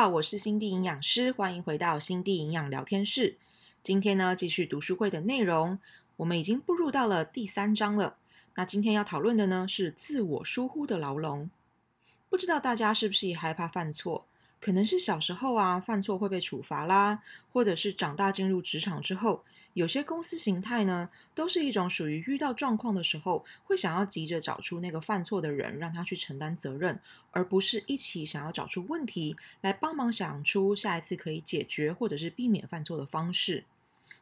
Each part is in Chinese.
好，我是心地营养师，欢迎回到心地营养聊天室。今天呢，继续读书会的内容，我们已经步入到了第三章了。那今天要讨论的呢，是自我疏忽的牢笼。不知道大家是不是也害怕犯错？可能是小时候啊，犯错会被处罚啦，或者是长大进入职场之后，有些公司形态呢，都是一种属于遇到状况的时候，会想要急着找出那个犯错的人，让他去承担责任，而不是一起想要找出问题来帮忙想出下一次可以解决或者是避免犯错的方式。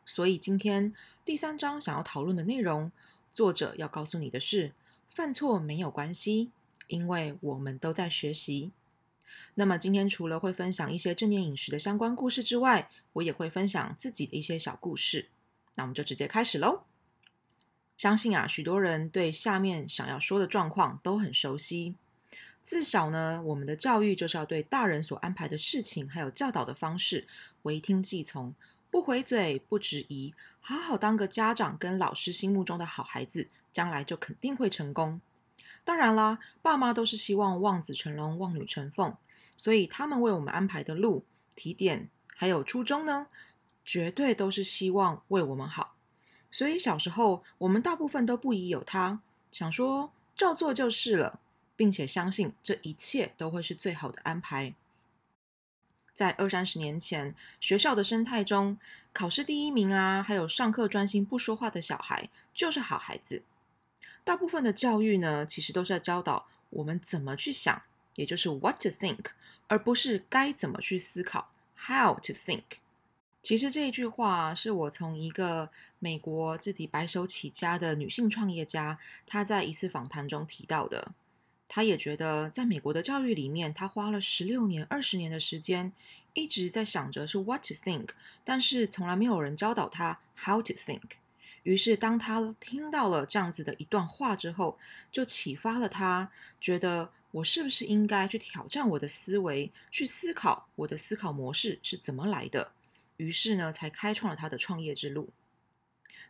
所以今天第三章想要讨论的内容，作者要告诉你的是，犯错没有关系，因为我们都在学习。那么今天除了会分享一些正念饮食的相关故事之外，我也会分享自己的一些小故事。那我们就直接开始喽。相信啊，许多人对下面想要说的状况都很熟悉。自小呢，我们的教育就是要对大人所安排的事情还有教导的方式唯听计从，不回嘴，不质疑，好好当个家长跟老师心目中的好孩子，将来就肯定会成功。当然啦，爸妈都是希望望子成龙、望女成凤。所以他们为我们安排的路、提点，还有初衷呢，绝对都是希望为我们好。所以小时候，我们大部分都不疑有他，想说照做就是了，并且相信这一切都会是最好的安排。在二三十年前，学校的生态中，考试第一名啊，还有上课专心不说话的小孩，就是好孩子。大部分的教育呢，其实都是在教导我们怎么去想，也就是 what to think。而不是该怎么去思考，how to think。其实这一句话是我从一个美国自己白手起家的女性创业家，她在一次访谈中提到的。她也觉得，在美国的教育里面，她花了十六年、二十年的时间，一直在想着是 what to think，但是从来没有人教导她 how to think。于是，当他听到了这样子的一段话之后，就启发了他，觉得。我是不是应该去挑战我的思维，去思考我的思考模式是怎么来的？于是呢，才开创了他的创业之路。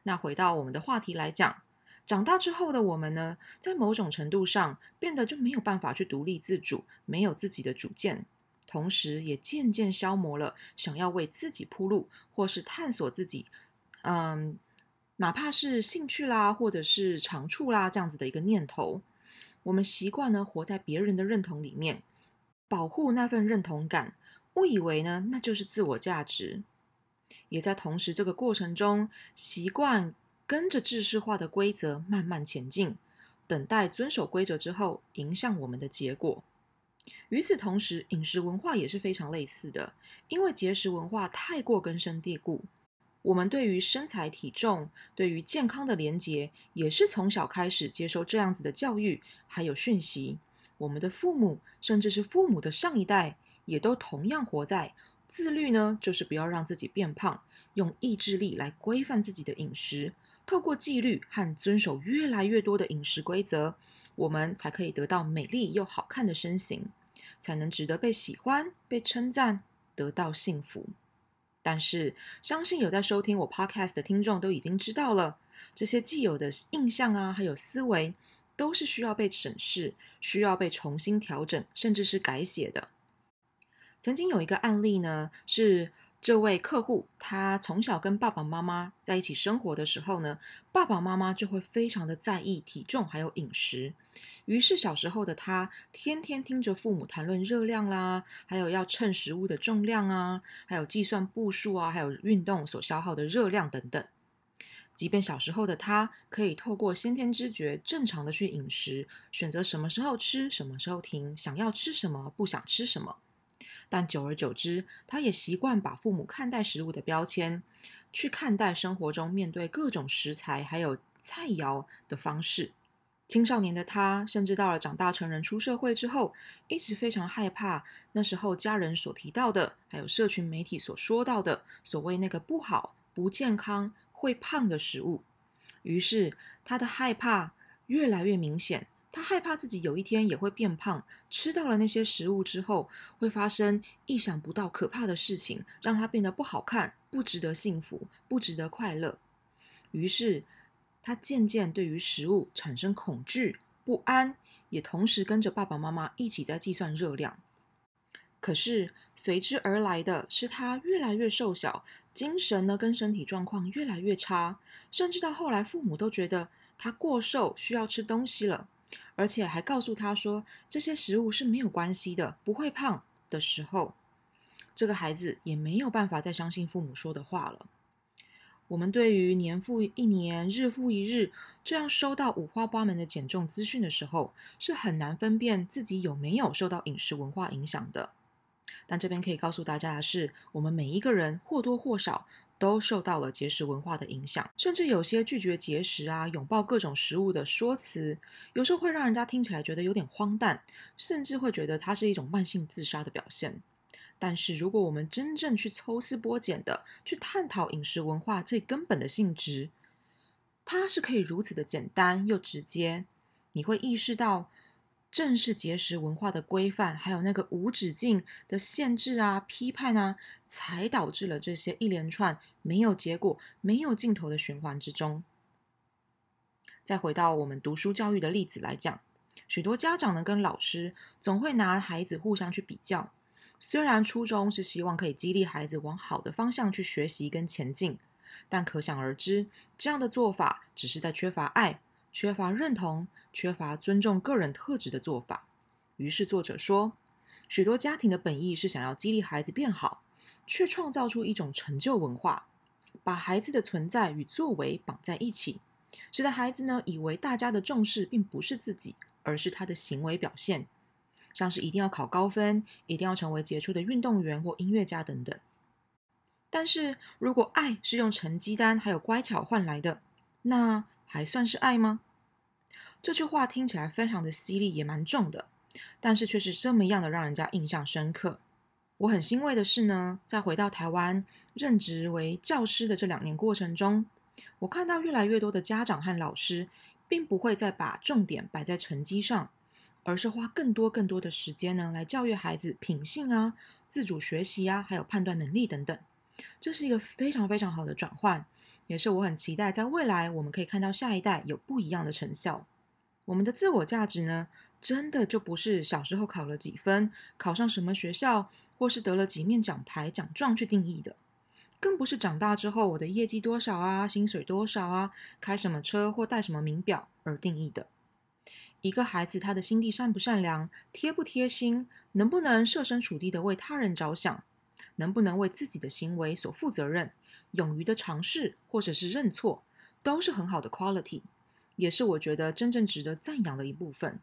那回到我们的话题来讲，长大之后的我们呢，在某种程度上变得就没有办法去独立自主，没有自己的主见，同时也渐渐消磨了想要为自己铺路或是探索自己，嗯，哪怕是兴趣啦，或者是长处啦这样子的一个念头。我们习惯呢，活在别人的认同里面，保护那份认同感，误以为呢，那就是自我价值。也在同时这个过程中，习惯跟着制式化的规则慢慢前进，等待遵守规则之后影响我们的结果。与此同时，饮食文化也是非常类似的，因为节食文化太过根深蒂固。我们对于身材体重、对于健康的连结，也是从小开始接受这样子的教育，还有讯息。我们的父母，甚至是父母的上一代，也都同样活在自律呢，就是不要让自己变胖，用意志力来规范自己的饮食，透过纪律和遵守越来越多的饮食规则，我们才可以得到美丽又好看的身形，才能值得被喜欢、被称赞，得到幸福。但是，相信有在收听我 podcast 的听众都已经知道了，这些既有的印象啊，还有思维，都是需要被审视、需要被重新调整，甚至是改写的。曾经有一个案例呢，是这位客户，他从小跟爸爸妈妈在一起生活的时候呢，爸爸妈妈就会非常的在意体重还有饮食。于是小时候的他，天天听着父母谈论热量啦，还有要称食物的重量啊，还有计算步数啊，还有运动所消耗的热量等等。即便小时候的他，可以透过先天知觉，正常的去饮食，选择什么时候吃，什么时候停，想要吃什么，不想吃什么。但久而久之，他也习惯把父母看待食物的标签，去看待生活中面对各种食材还有菜肴的方式。青少年的他，甚至到了长大成人出社会之后，一直非常害怕那时候家人所提到的，还有社群媒体所说到的所谓那个不好、不健康、会胖的食物。于是他的害怕越来越明显，他害怕自己有一天也会变胖，吃到了那些食物之后会发生意想不到可怕的事情，让他变得不好看、不值得幸福、不值得快乐。于是。他渐渐对于食物产生恐惧、不安，也同时跟着爸爸妈妈一起在计算热量。可是随之而来的是他越来越瘦小，精神呢跟身体状况越来越差，甚至到后来父母都觉得他过瘦，需要吃东西了，而且还告诉他说这些食物是没有关系的，不会胖的时候，这个孩子也没有办法再相信父母说的话了。我们对于年复一年、日复一日这样收到五花八门的减重资讯的时候，是很难分辨自己有没有受到饮食文化影响的。但这边可以告诉大家的是，我们每一个人或多或少都受到了节食文化的影响，甚至有些拒绝节食啊、拥抱各种食物的说辞，有时候会让人家听起来觉得有点荒诞，甚至会觉得它是一种慢性自杀的表现。但是，如果我们真正去抽丝剥茧的去探讨饮食文化最根本的性质，它是可以如此的简单又直接，你会意识到。正是节食文化的规范，还有那个无止境的限制啊、批判啊，才导致了这些一连串没有结果、没有尽头的循环之中。再回到我们读书教育的例子来讲，许多家长呢跟老师总会拿孩子互相去比较，虽然初衷是希望可以激励孩子往好的方向去学习跟前进，但可想而知，这样的做法只是在缺乏爱。缺乏认同、缺乏尊重个人特质的做法。于是作者说，许多家庭的本意是想要激励孩子变好，却创造出一种成就文化，把孩子的存在与作为绑在一起，使得孩子呢以为大家的重视并不是自己，而是他的行为表现，像是一定要考高分，一定要成为杰出的运动员或音乐家等等。但是如果爱是用成绩单还有乖巧换来的，那还算是爱吗？这句话听起来非常的犀利，也蛮重的，但是却是这么样的让人家印象深刻。我很欣慰的是呢，在回到台湾任职为教师的这两年过程中，我看到越来越多的家长和老师，并不会再把重点摆在成绩上，而是花更多更多的时间呢，来教育孩子品性啊、自主学习啊，还有判断能力等等。这是一个非常非常好的转换，也是我很期待在未来我们可以看到下一代有不一样的成效。我们的自我价值呢，真的就不是小时候考了几分，考上什么学校，或是得了几面奖牌奖状去定义的，更不是长大之后我的业绩多少啊，薪水多少啊，开什么车或戴什么名表而定义的。一个孩子他的心地善不善良，贴不贴心，能不能设身处地的为他人着想，能不能为自己的行为所负责任，勇于的尝试或者是认错，都是很好的 quality。也是我觉得真正值得赞扬的一部分。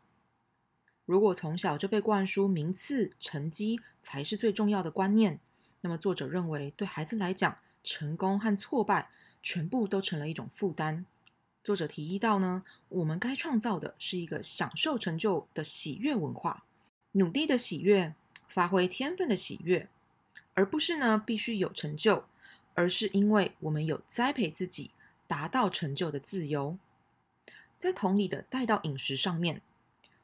如果从小就被灌输名次、成绩才是最重要的观念，那么作者认为，对孩子来讲，成功和挫败全部都成了一种负担。作者提议到呢，我们该创造的是一个享受成就的喜悦文化，努力的喜悦，发挥天分的喜悦，而不是呢必须有成就，而是因为我们有栽培自己达到成就的自由。在同理的带到饮食上面，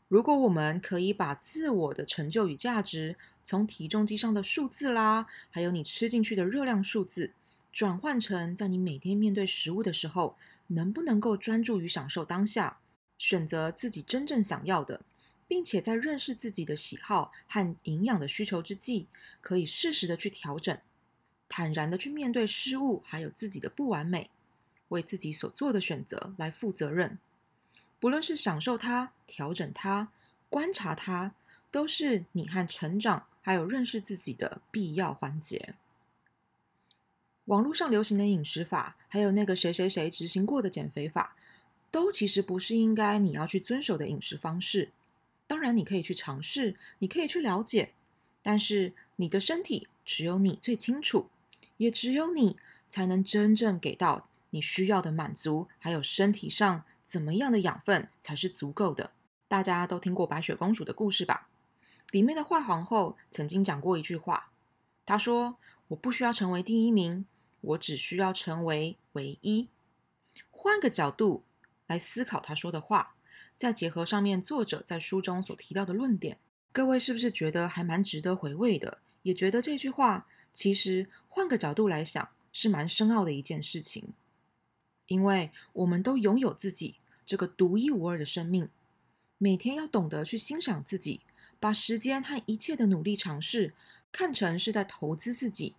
如果我们可以把自我的成就与价值从体重机上的数字啦，还有你吃进去的热量数字，转换成在你每天面对食物的时候，能不能够专注于享受当下，选择自己真正想要的，并且在认识自己的喜好和营养的需求之际，可以适时的去调整，坦然的去面对失误，还有自己的不完美，为自己所做的选择来负责任。不论是享受它、调整它、观察它，都是你和成长还有认识自己的必要环节。网络上流行的饮食法，还有那个谁谁谁执行过的减肥法，都其实不是应该你要去遵守的饮食方式。当然，你可以去尝试，你可以去了解，但是你的身体只有你最清楚，也只有你才能真正给到你需要的满足，还有身体上。怎么样的养分才是足够的？大家都听过白雪公主的故事吧？里面的坏皇后曾经讲过一句话，她说：“我不需要成为第一名，我只需要成为唯一。”换个角度来思考她说的话，再结合上面作者在书中所提到的论点，各位是不是觉得还蛮值得回味的？也觉得这句话其实换个角度来想，是蛮深奥的一件事情。因为我们都拥有自己这个独一无二的生命，每天要懂得去欣赏自己，把时间和一切的努力尝试看成是在投资自己，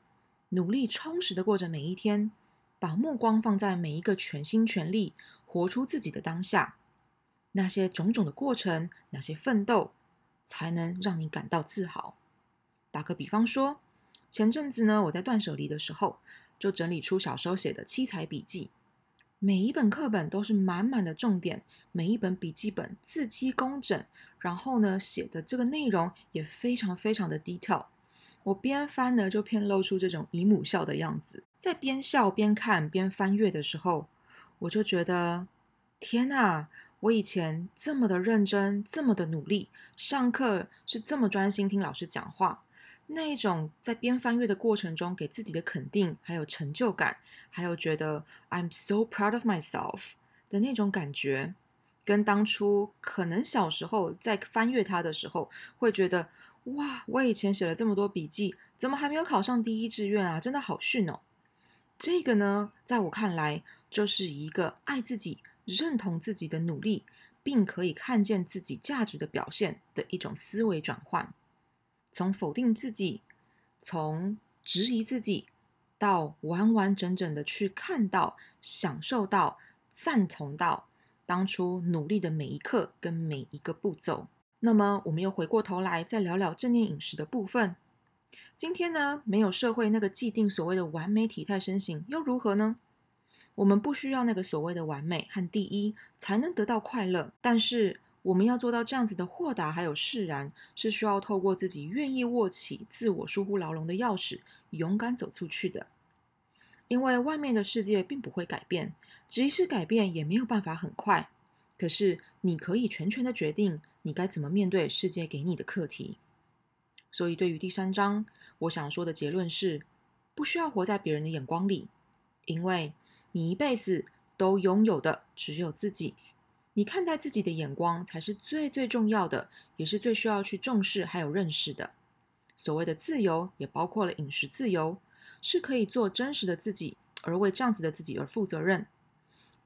努力充实的过着每一天，把目光放在每一个全心全力活出自己的当下，那些种种的过程，那些奋斗，才能让你感到自豪。打个比方说，前阵子呢，我在断舍离的时候，就整理出小时候写的七彩笔记。每一本课本都是满满的重点，每一本笔记本字迹工整，然后呢，写的这个内容也非常非常的 detail。我边翻呢，就偏露出这种姨母笑的样子。在边笑边看边翻阅的时候，我就觉得，天哪！我以前这么的认真，这么的努力，上课是这么专心听老师讲话。那一种在边翻阅的过程中给自己的肯定，还有成就感，还有觉得 I'm so proud of myself 的那种感觉，跟当初可能小时候在翻阅它的时候，会觉得哇，我以前写了这么多笔记，怎么还没有考上第一志愿啊？真的好逊哦！这个呢，在我看来，就是一个爱自己、认同自己的努力，并可以看见自己价值的表现的一种思维转换。从否定自己，从质疑自己，到完完整整的去看到、享受到、赞同到当初努力的每一刻跟每一个步骤。那么，我们又回过头来再聊聊正念饮食的部分。今天呢，没有社会那个既定所谓的完美体态身形，又如何呢？我们不需要那个所谓的完美和第一才能得到快乐，但是。我们要做到这样子的豁达还有释然，是需要透过自己愿意握起自我疏忽牢笼的钥匙，勇敢走出去的。因为外面的世界并不会改变，即使改变也没有办法很快。可是你可以全权的决定你该怎么面对世界给你的课题。所以对于第三章，我想说的结论是：不需要活在别人的眼光里，因为你一辈子都拥有的只有自己。你看待自己的眼光才是最最重要的，也是最需要去重视还有认识的。所谓的自由，也包括了饮食自由，是可以做真实的自己，而为这样子的自己而负责任。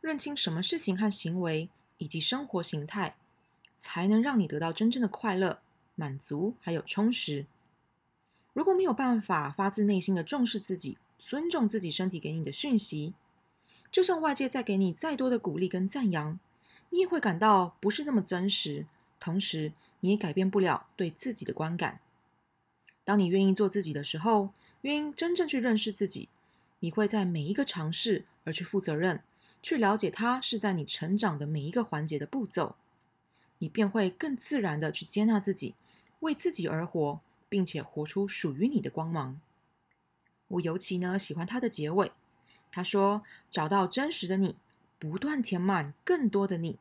认清什么事情和行为以及生活形态，才能让你得到真正的快乐、满足还有充实。如果没有办法发自内心的重视自己，尊重自己身体给你的讯息，就算外界再给你再多的鼓励跟赞扬。你也会感到不是那么真实，同时你也改变不了对自己的观感。当你愿意做自己的时候，愿意真正去认识自己，你会在每一个尝试而去负责任，去了解它是在你成长的每一个环节的步骤，你便会更自然的去接纳自己，为自己而活，并且活出属于你的光芒。我尤其呢喜欢他的结尾，他说：“找到真实的你。”不断填满更多的你，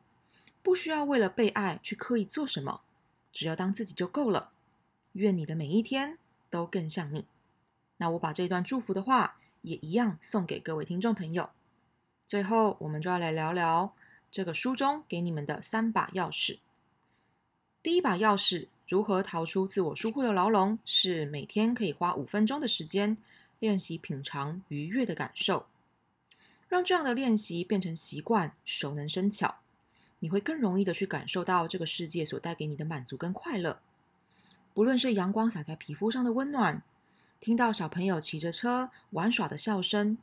不需要为了被爱去刻意做什么，只要当自己就够了。愿你的每一天都更像你。那我把这段祝福的话也一样送给各位听众朋友。最后，我们就要来聊聊这个书中给你们的三把钥匙。第一把钥匙，如何逃出自我疏忽的牢笼，是每天可以花五分钟的时间练习品尝愉悦的感受。让这样的练习变成习惯，熟能生巧，你会更容易的去感受到这个世界所带给你的满足跟快乐。不论是阳光洒在皮肤上的温暖，听到小朋友骑着车玩耍的笑声，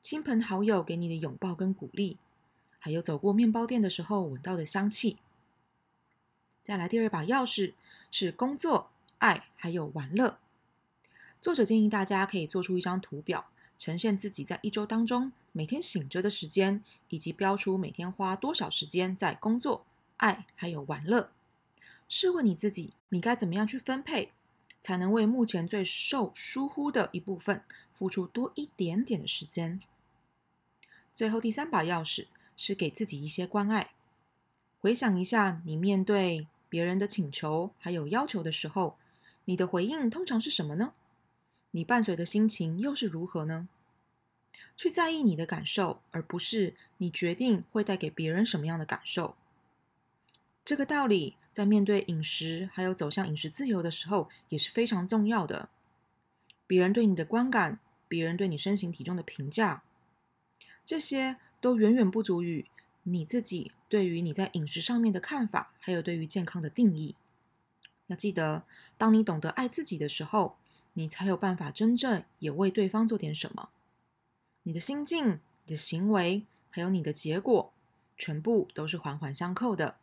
亲朋好友给你的拥抱跟鼓励，还有走过面包店的时候闻到的香气。再来第二把钥匙是工作、爱还有玩乐。作者建议大家可以做出一张图表。呈现自己在一周当中每天醒着的时间，以及标出每天花多少时间在工作、爱还有玩乐。试问你自己，你该怎么样去分配，才能为目前最受疏忽的一部分付出多一点点的时间？最后第三把钥匙是给自己一些关爱。回想一下，你面对别人的请求还有要求的时候，你的回应通常是什么呢？你伴随的心情又是如何呢？去在意你的感受，而不是你决定会带给别人什么样的感受。这个道理在面对饮食还有走向饮食自由的时候也是非常重要的。别人对你的观感，别人对你身形体重的评价，这些都远远不足于你自己对于你在饮食上面的看法，还有对于健康的定义。要记得，当你懂得爱自己的时候，你才有办法真正也为对方做点什么。你的心境、你的行为，还有你的结果，全部都是环环相扣的。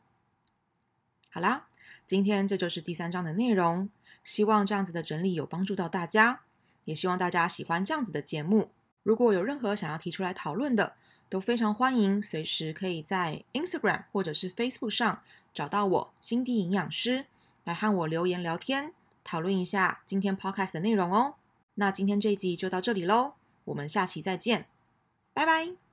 好啦，今天这就是第三章的内容。希望这样子的整理有帮助到大家，也希望大家喜欢这样子的节目。如果有任何想要提出来讨论的，都非常欢迎，随时可以在 Instagram 或者是 Facebook 上找到我心地营养师，来和我留言聊天，讨论一下今天 Podcast 的内容哦。那今天这一集就到这里喽，我们下期再见，拜拜。